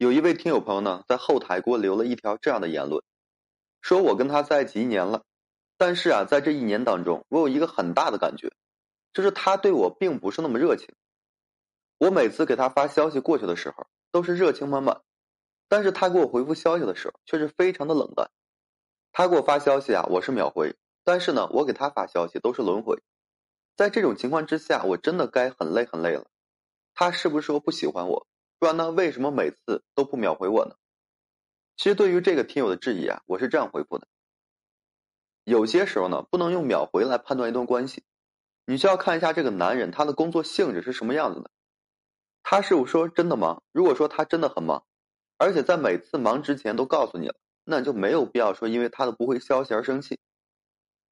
有一位听友朋友呢，在后台给我留了一条这样的言论，说我跟他在一起一年了，但是啊，在这一年当中，我有一个很大的感觉，就是他对我并不是那么热情。我每次给他发消息过去的时候，都是热情满满，但是他给我回复消息的时候，却是非常的冷淡。他给我发消息啊，我是秒回，但是呢，我给他发消息都是轮回。在这种情况之下，我真的该很累很累了。他是不是说不喜欢我？不然呢？为什么每次都不秒回我呢？其实对于这个听友的质疑啊，我是这样回复的：有些时候呢，不能用秒回来判断一段关系，你需要看一下这个男人他的工作性质是什么样子的。他是说真的忙？如果说他真的很忙，而且在每次忙之前都告诉你了，那你就没有必要说因为他的不回消息而生气。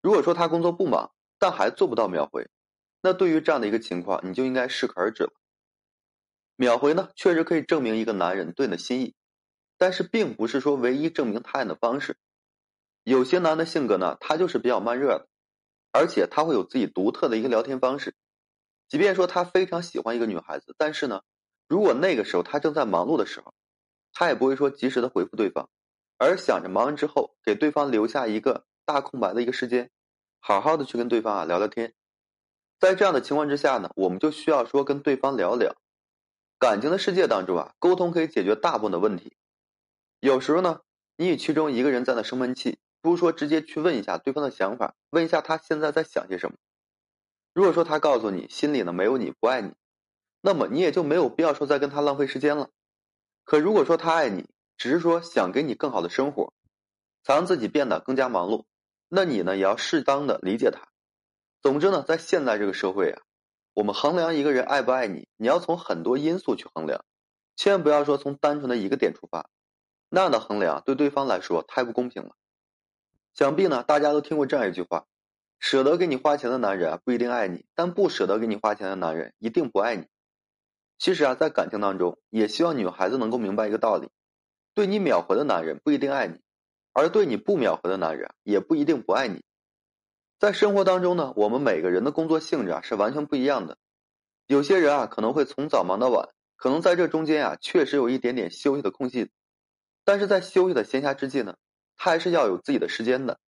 如果说他工作不忙，但还做不到秒回，那对于这样的一个情况，你就应该适可而止了。秒回呢，确实可以证明一个男人对你的心意，但是并不是说唯一证明他人的方式。有些男的性格呢，他就是比较慢热的，而且他会有自己独特的一个聊天方式。即便说他非常喜欢一个女孩子，但是呢，如果那个时候他正在忙碌的时候，他也不会说及时的回复对方，而想着忙完之后给对方留下一个大空白的一个时间，好好的去跟对方啊聊聊天。在这样的情况之下呢，我们就需要说跟对方聊聊。感情的世界当中啊，沟通可以解决大部分的问题。有时候呢，你与其中一个人在那生闷气，不如说直接去问一下对方的想法，问一下他现在在想些什么。如果说他告诉你心里呢没有你不爱你，那么你也就没有必要说再跟他浪费时间了。可如果说他爱你，只是说想给你更好的生活，才让自己变得更加忙碌，那你呢也要适当的理解他。总之呢，在现在这个社会啊。我们衡量一个人爱不爱你，你要从很多因素去衡量，千万不要说从单纯的一个点出发，那样的衡量对对方来说太不公平了。想必呢，大家都听过这样一句话：舍得给你花钱的男人，不一定爱你；但不舍得给你花钱的男人，一定不爱你。其实啊，在感情当中，也希望女孩子能够明白一个道理：对你秒回的男人不一定爱你，而对你不秒回的男人也不一定不爱你。在生活当中呢，我们每个人的工作性质啊是完全不一样的。有些人啊可能会从早忙到晚，可能在这中间啊确实有一点点休息的空隙，但是在休息的闲暇之际呢，他还是要有自己的时间的。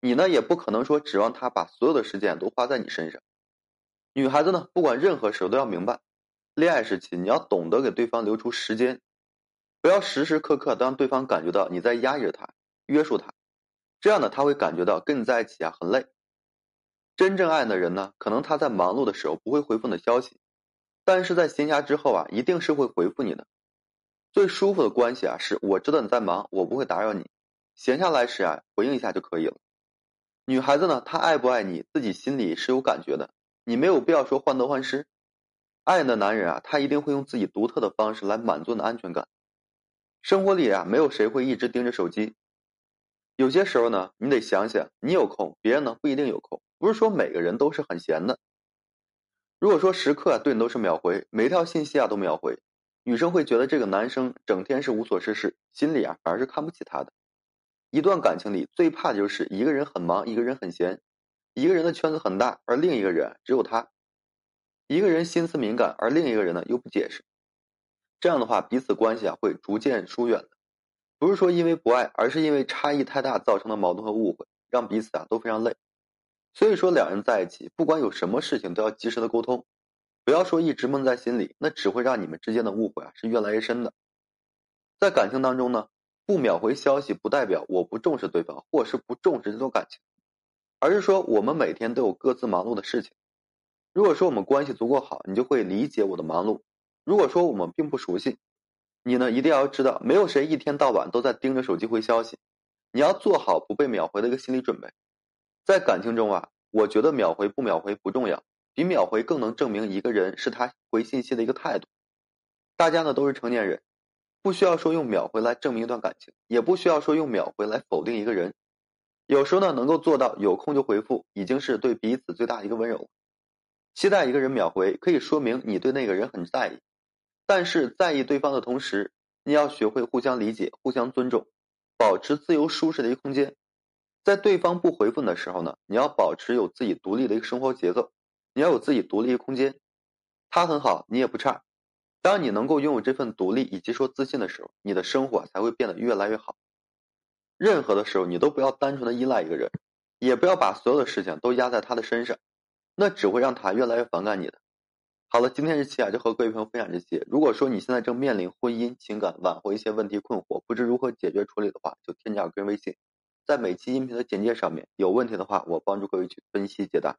你呢也不可能说指望他把所有的时间都花在你身上。女孩子呢，不管任何时候都要明白，恋爱时期你要懂得给对方留出时间，不要时时刻刻都让对方感觉到你在压抑着他、约束他。这样呢，他会感觉到跟你在一起啊很累。真正爱你的人呢，可能他在忙碌的时候不会回复你的消息，但是在闲暇之后啊，一定是会回复你的。最舒服的关系啊，是我知道你在忙，我不会打扰你，闲下来时啊回应一下就可以了。女孩子呢，她爱不爱你自己心里是有感觉的，你没有必要说患得患失。爱你的男人啊，他一定会用自己独特的方式来满足你的安全感。生活里啊，没有谁会一直盯着手机。有些时候呢，你得想想，你有空，别人呢不一定有空。不是说每个人都是很闲的。如果说时刻啊对你都是秒回，每条信息啊都秒回，女生会觉得这个男生整天是无所事事，心里啊反而是看不起他的。一段感情里最怕的就是一个人很忙，一个人很闲，一个人的圈子很大，而另一个人只有他。一个人心思敏感，而另一个人呢又不解释，这样的话彼此关系啊会逐渐疏远的。不是说因为不爱，而是因为差异太大造成的矛盾和误会，让彼此啊都非常累。所以说，两人在一起，不管有什么事情，都要及时的沟通，不要说一直闷在心里，那只会让你们之间的误会啊是越来越深的。在感情当中呢，不秒回消息不代表我不重视对方，或是不重视这段感情，而是说我们每天都有各自忙碌的事情。如果说我们关系足够好，你就会理解我的忙碌；如果说我们并不熟悉，你呢，一定要知道，没有谁一天到晚都在盯着手机回消息。你要做好不被秒回的一个心理准备。在感情中啊，我觉得秒回不秒回不重要，比秒回更能证明一个人是他回信息的一个态度。大家呢都是成年人，不需要说用秒回来证明一段感情，也不需要说用秒回来否定一个人。有时候呢，能够做到有空就回复，已经是对彼此最大的一个温柔。期待一个人秒回，可以说明你对那个人很在意。但是在意对方的同时，你要学会互相理解、互相尊重，保持自由舒适的一个空间。在对方不回复你的时候呢，你要保持有自己独立的一个生活节奏，你要有自己独立的空间。他很好，你也不差，当你能够拥有这份独立以及说自信的时候，你的生活才会变得越来越好。任何的时候，你都不要单纯的依赖一个人，也不要把所有的事情都压在他的身上，那只会让他越来越反感你的。好了，今天这期啊就和各位朋友分享这些。如果说你现在正面临婚姻、情感挽回一些问题困惑，不知如何解决处理的话，就添加我个人微信，在每期音频的简介上面有问题的话，我帮助各位去分析解答。